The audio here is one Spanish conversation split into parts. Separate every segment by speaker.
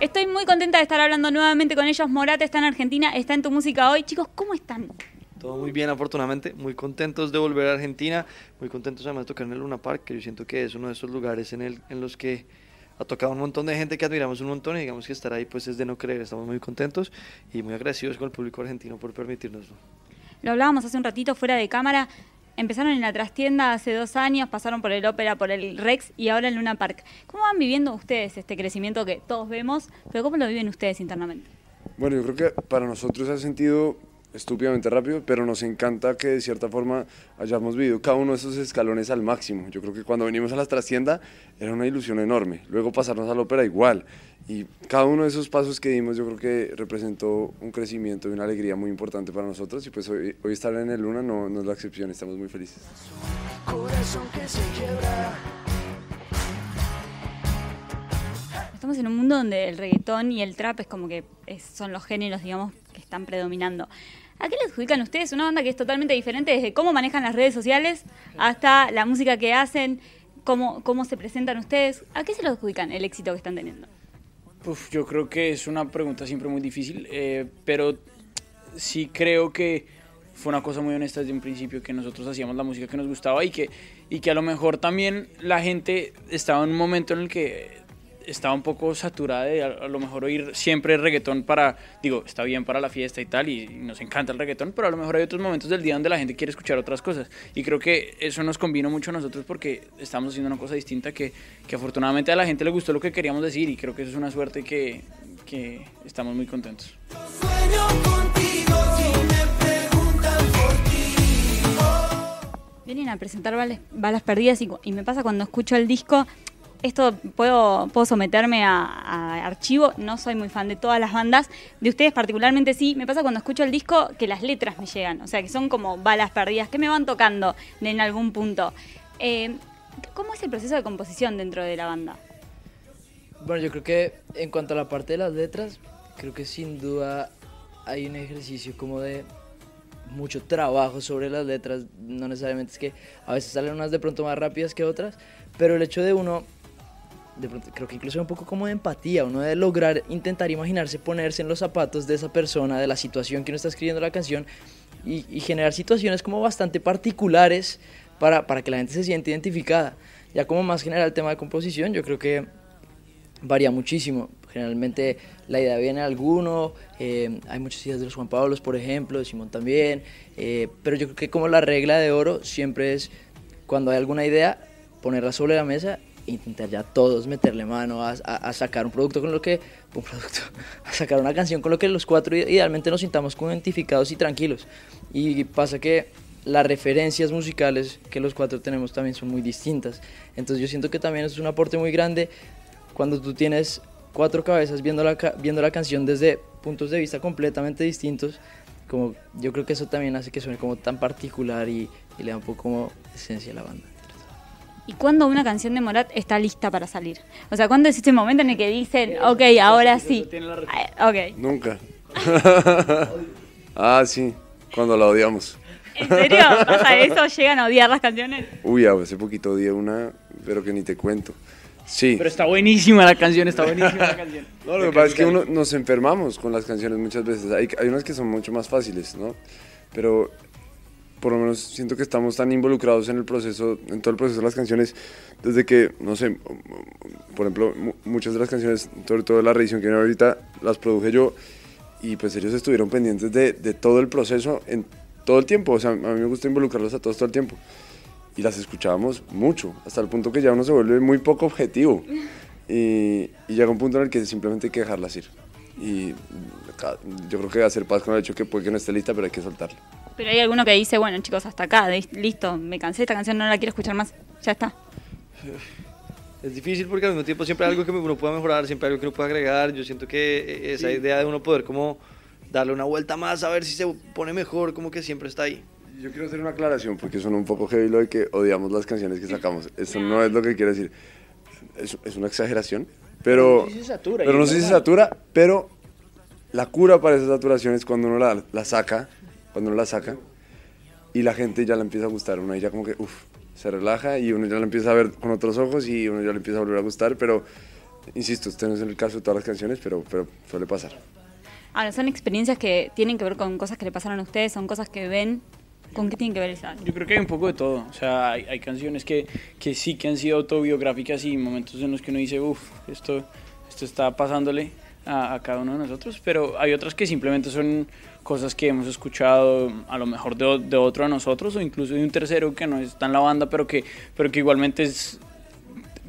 Speaker 1: Estoy muy contenta de estar hablando nuevamente con ellos. Morata está en Argentina, está en tu música hoy. Chicos, ¿cómo están?
Speaker 2: Todo muy bien, afortunadamente. Muy contentos de volver a Argentina. Muy contentos además de tocar en el Luna Park, que yo siento que es uno de esos lugares en, el, en los que ha tocado un montón de gente que admiramos un montón y digamos que estar ahí pues es de no creer. Estamos muy contentos y muy agradecidos con el público argentino por permitirnoslo.
Speaker 1: Lo hablábamos hace un ratito fuera de cámara. Empezaron en la trastienda hace dos años, pasaron por el Ópera, por el Rex y ahora en Luna Park. ¿Cómo van viviendo ustedes este crecimiento que todos vemos, pero cómo lo viven ustedes internamente?
Speaker 3: Bueno, yo creo que para nosotros ha sentido estúpidamente rápido, pero nos encanta que de cierta forma hayamos vivido cada uno de esos escalones al máximo. Yo creo que cuando venimos a la trastienda era una ilusión enorme, luego pasarnos a la ópera igual, y cada uno de esos pasos que dimos yo creo que representó un crecimiento y una alegría muy importante para nosotros, y pues hoy, hoy estar en el Luna no, no es la excepción, estamos muy felices.
Speaker 1: Estamos en un mundo donde el reggaetón y el trap es como que son los géneros, digamos, que están predominando. ¿A qué le adjudican ustedes una banda que es totalmente diferente desde cómo manejan las redes sociales hasta la música que hacen, cómo, cómo se presentan ustedes? ¿A qué se lo adjudican el éxito que están teniendo?
Speaker 4: Uf, yo creo que es una pregunta siempre muy difícil, eh, pero sí creo que fue una cosa muy honesta desde un principio que nosotros hacíamos la música que nos gustaba y que, y que a lo mejor también la gente estaba en un momento en el que estaba un poco saturada de a, lo mejor oír siempre reggaetón para, digo, está bien para la fiesta y tal, y, nos encanta el reggaetón, pero a lo mejor hay otros momentos del día donde la gente quiere escuchar otras cosas. Y creo que eso nos convino mucho a nosotros porque estamos haciendo una cosa distinta que, que afortunadamente a la gente le gustó lo que queríamos decir y creo que eso es una suerte que, que estamos muy contentos.
Speaker 1: Vienen a presentar balas, perdidas y, y me pasa cuando escucho el disco, esto puedo, puedo someterme a, archivo, no soy muy fan de todas las bandas, de ustedes particularmente sí, me pasa cuando escucho el disco que las letras me llegan, o sea, que son como balas perdidas, que me van tocando en algún punto. Eh, ¿Cómo es el proceso de composición dentro de la banda?
Speaker 5: Bueno, yo creo que en cuanto a la parte de las letras, creo que sin duda hay un ejercicio como de mucho trabajo sobre las letras, no necesariamente es que a veces salen unas de pronto más rápidas que otras, pero el hecho de uno creo que incluso un poco como de empatía, uno de lograr intentar imaginarse, ponerse en los zapatos de esa persona, de la situación que uno está escribiendo la canción y, generar situaciones como bastante particulares para, para, que la gente se sienta identificada. Ya como más general el tema de composición, yo creo que varía muchísimo. Generalmente la idea viene de alguno, eh, hay muchas ideas de los Juan Pablos, por ejemplo, de Simón también, eh, pero yo creo que como la regla de oro siempre es cuando hay alguna idea, ponerla sobre la mesa intentar ya todos meterle mano a, a, sacar un producto con lo que, un producto, a sacar una canción con lo que los cuatro idealmente nos sintamos identificados y tranquilos. Y pasa que las referencias musicales que los cuatro tenemos también son muy distintas. Entonces yo siento que también es un aporte muy grande cuando tú tienes cuatro cabezas viendo la, viendo la canción desde puntos de vista completamente distintos. Como yo creo que eso también hace que suene como tan particular y, y le da un poco como esencia a la banda
Speaker 1: y cuándo una canción de Morat está lista para salir. O sea, ¿cuándo es ese momento en el que dicen, ok, ahora sí? Ah, ok.
Speaker 3: Nunca. ah, sí, cuando la odiamos.
Speaker 1: ¿En serio? ¿Pasa eso? ¿Llegan a odiar las canciones?
Speaker 3: Uy, hace poquito odié una, pero que ni te cuento. Sí.
Speaker 4: Pero está buenísima la canción, está buenísima la canción.
Speaker 3: No, lo que pasa es que uno nos enfermamos con las canciones muchas veces. Hay, hay unas que son mucho más fáciles, ¿no? Pero por lo menos siento que estamos tan involucrados en el proceso, en todo el proceso de las canciones, desde que, no sé, por ejemplo, muchas de las canciones, sobre todo la revisión que viene ahorita, las produje yo y pues ellos estuvieron pendientes de, de, todo el proceso en todo el tiempo, o sea, a mí me gusta involucrarlos a todos todo el tiempo y las escuchábamos mucho, hasta el punto que ya uno se vuelve muy poco objetivo y, y llega un punto en el que simplemente hay que dejarlas ir y yo creo que hacer paz con el hecho que puede que no esté lista, pero hay que soltarla.
Speaker 1: Pero hay alguno que dice, bueno chicos, hasta acá, listo, me cansé de esta canción, no la quiero escuchar más, ya está.
Speaker 2: Es difícil porque al mismo tiempo siempre hay algo que uno pueda mejorar, siempre hay algo que uno pueda agregar. Yo siento que esa idea de uno poder como darle una vuelta más a ver si se pone mejor, como que siempre está ahí.
Speaker 3: Yo quiero hacer una aclaración porque suena un poco heavy lo de que odiamos las canciones que sacamos. Eso no es lo que quiero decir. Es, es una exageración, pero,
Speaker 4: pero no, se satura,
Speaker 3: pero no se satura, pero la cura para esa saturación es cuando uno la, la, saca, cuando uno la saca y la gente ya la empieza a gustar. Uno ya como que, uff, se relaja y uno ya la empieza a ver con otros ojos y uno ya le empieza a volver a gustar, pero insisto, este no es el caso de todas las canciones, pero, pero suele pasar.
Speaker 1: Ahora, son experiencias que tienen que ver con cosas que le pasaron a ustedes, son cosas que ven. ¿Con qué tienen que ver esa?
Speaker 4: Yo creo que hay un poco de todo. O sea, hay, hay canciones que, que sí que han sido autobiográficas y momentos en los que uno dice, uff, esto, esto está pasándole a, a, cada uno de nosotros. Pero hay otras que simplemente son cosas que hemos escuchado a lo mejor de, de otro de nosotros o incluso de un tercero que no está en la banda, pero que, pero que igualmente es,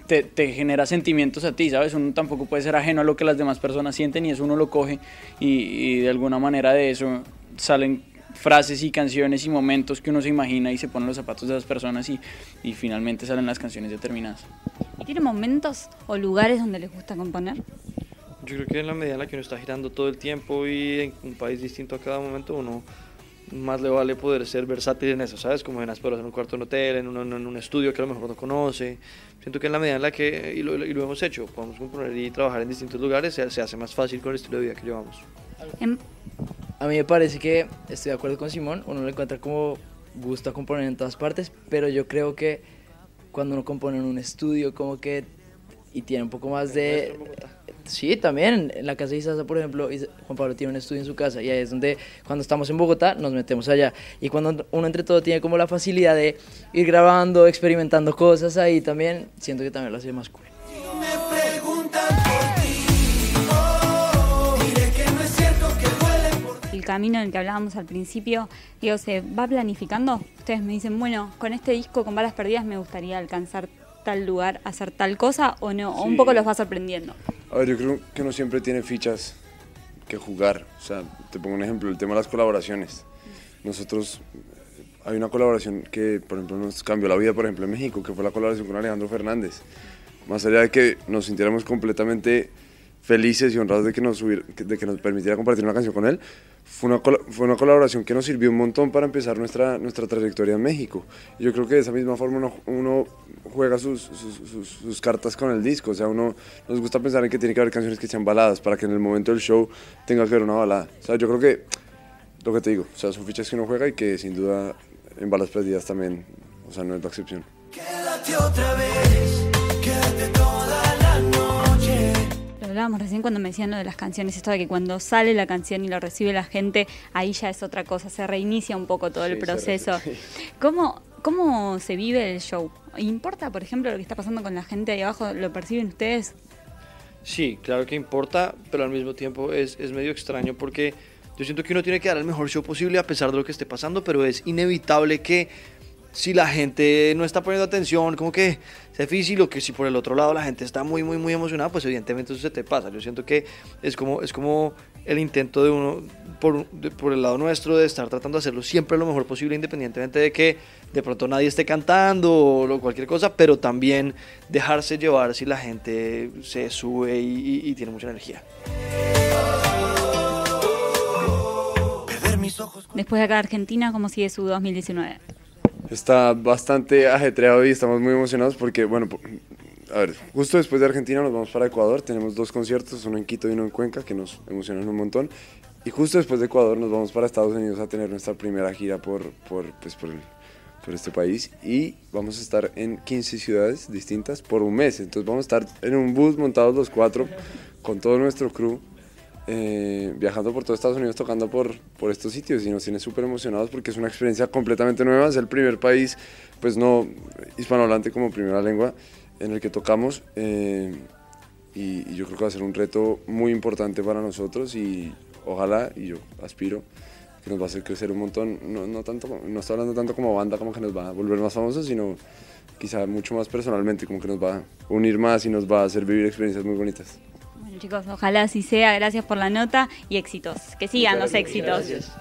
Speaker 4: te, te, genera sentimientos a ti, ¿sabes? Uno tampoco puede ser ajeno a lo que las demás personas sienten y eso uno lo coge y, y de alguna manera de eso salen frases y canciones y momentos que uno se imagina y se pone los zapatos de esas personas y, y finalmente salen las canciones determinadas.
Speaker 1: ¿Y tiene momentos o lugares donde les gusta componer?
Speaker 2: Yo creo que en la medida en la que uno está girando todo el tiempo y en un país distinto a cada momento, uno más le vale poder ser versátil en eso, ¿sabes? Como en Asperos, en un cuarto de un hotel, en un, en un estudio que a lo mejor no conoce. Siento que en la medida en la que, y lo, y lo hemos hecho, podemos componer y trabajar en distintos lugares, se, se, hace más fácil con el estilo de vida que llevamos.
Speaker 5: En... A mí me parece que estoy de acuerdo con Simón, uno le encuentra como gusta componer en todas partes, pero yo creo que cuando uno compone en un estudio como que y tiene un poco más de sí también en la casa de Isaza por ejemplo Juan Pablo tiene un estudio en su casa y ahí es donde cuando estamos en Bogotá nos metemos allá y cuando uno entre todo tiene como la facilidad de ir grabando experimentando cosas ahí también siento que también lo hace más cool
Speaker 1: el camino en el que hablábamos al principio, digo, se va planificando. Ustedes me dicen, bueno, con este disco, con balas perdidas, me gustaría alcanzar tal lugar, hacer tal cosa, o no, sí. o un poco los va sorprendiendo.
Speaker 3: A ver, yo creo que uno siempre tiene fichas que jugar. O sea, te pongo un ejemplo, el tema de las colaboraciones. Nosotros, hay una colaboración que, por ejemplo, nos cambió la vida, por ejemplo, en México, que fue la colaboración con Alejandro Fernández. Más allá de que nos sintiéramos completamente felices y honrados de que nos, hubiera, de que nos permitiera compartir una canción con él, fue una, fue una colaboración que nos sirvió un montón para empezar nuestra, nuestra trayectoria en México. Yo creo que de esa misma forma uno, uno juega sus, sus, sus, sus, cartas con el disco, o sea, uno nos gusta pensar en que tiene que haber canciones que sean baladas para que en el momento del show tenga que haber una balada. O sea, yo creo que, lo que te digo, o sea, son fichas que uno juega y que sin duda en balas perdidas también, o sea, no es la excepción.
Speaker 6: Quédate otra vez,
Speaker 1: hablábamos recién cuando me decían lo de las canciones, esto de que cuando sale la canción y lo recibe la gente, ahí ya es otra cosa, se reinicia un poco todo sí, el proceso. ¿Cómo, ¿Cómo se vive el show? ¿Importa, por ejemplo, lo que está pasando con la gente ahí abajo? ¿Lo perciben ustedes?
Speaker 2: Sí, claro que importa, pero al mismo tiempo es, es medio extraño porque yo siento que uno tiene que dar el mejor show posible a pesar de lo que esté pasando, pero es inevitable que si la gente no está poniendo atención, como que difícil, o que si por el otro lado la gente está muy, muy, muy emocionada, pues evidentemente eso se te pasa. Yo siento que es como, es como el intento de uno, por, por el lado nuestro, de estar tratando de hacerlo siempre lo mejor posible, independientemente de que de pronto nadie esté cantando o cualquier cosa, pero también dejarse llevar si la gente se sube y, y, y tiene mucha energía.
Speaker 1: Después de acá Argentina, ¿cómo sigue su 2019?
Speaker 3: Está bastante ajetreado y estamos muy emocionados porque, bueno, a ver, justo después de Argentina nos vamos para Ecuador, tenemos dos conciertos, uno en Quito y uno en Cuenca, que nos emocionan un montón. Y justo después de Ecuador nos vamos para Estados Unidos a tener nuestra primera gira por, por, pues por, por este país y vamos a estar en 15 ciudades distintas por un mes. Entonces vamos a estar en un bus montados los cuatro con todo nuestro crew eh, viajando por todo Estados Unidos tocando por, por estos sitios y nos tiene súper emocionados porque es una experiencia completamente nueva, es el primer país, pues no hispanohablante como primera lengua en el que tocamos eh, y, yo creo que va a ser un reto muy importante para nosotros y ojalá, y yo aspiro, que nos va a hacer crecer un montón, no, no, tanto, no estoy hablando tanto como banda como que nos va a volver más famosos, sino quizá mucho más personalmente, como que nos va a unir más y nos va a hacer vivir experiencias muy bonitas
Speaker 1: chicos, ojalá así sea. Gracias por la nota y éxitos. Que sigan los éxitos. Gracias.